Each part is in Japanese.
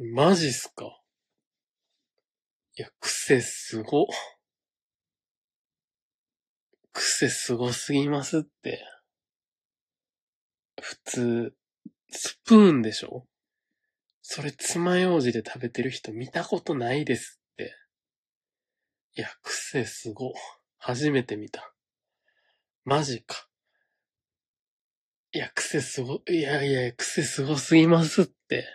マジっすか？いや、癖すご。癖すごすぎますって。普通、スプーンでしょ？それ爪楊枝で食べてる人見たことないですって。いや、癖すご。初めて見た。マジか。いや、癖すご、いやいや、癖すごすぎますって。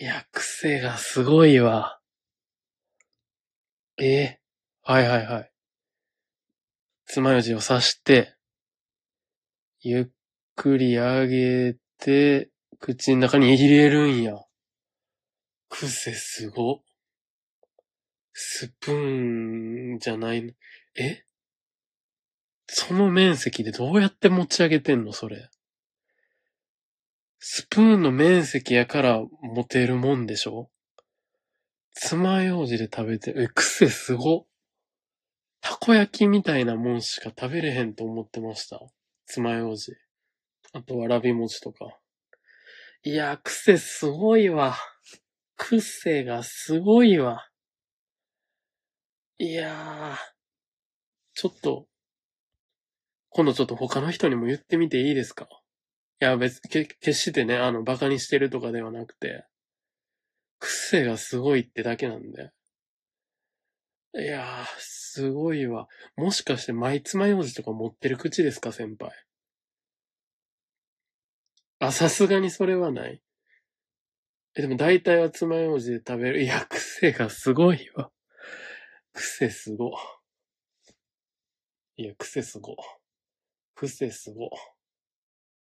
いや、癖がすごいわ。ええはいはいはい。爪楊枝を刺して、ゆっくり上げて、口の中に入れるんや。癖すご。スプーンじゃないの。え？その面積でどうやって持ち上げてんのそれ。スプーンの面積やから持てるもんでしょ？爪楊枝で食べて、え、癖すご。たこ焼きみたいなもんしか食べれへんと思ってました。爪楊枝。あとわらび餅とか。いや、癖すごいわ。癖がすごいわ。いやー。ちょっと、今度ちょっと他の人にも言ってみていいですか？いや、別、け、決してね、あの、馬鹿にしてるとかではなくて、癖がすごいってだけなんで。いやー、すごいわ。もしかして、マイ爪楊枝とか持ってる口ですか、先輩。あ、さすがにそれはない。え、でも大体は爪楊枝で食べる。いや、癖がすごいわ。癖すご。いや、癖すご。癖すご。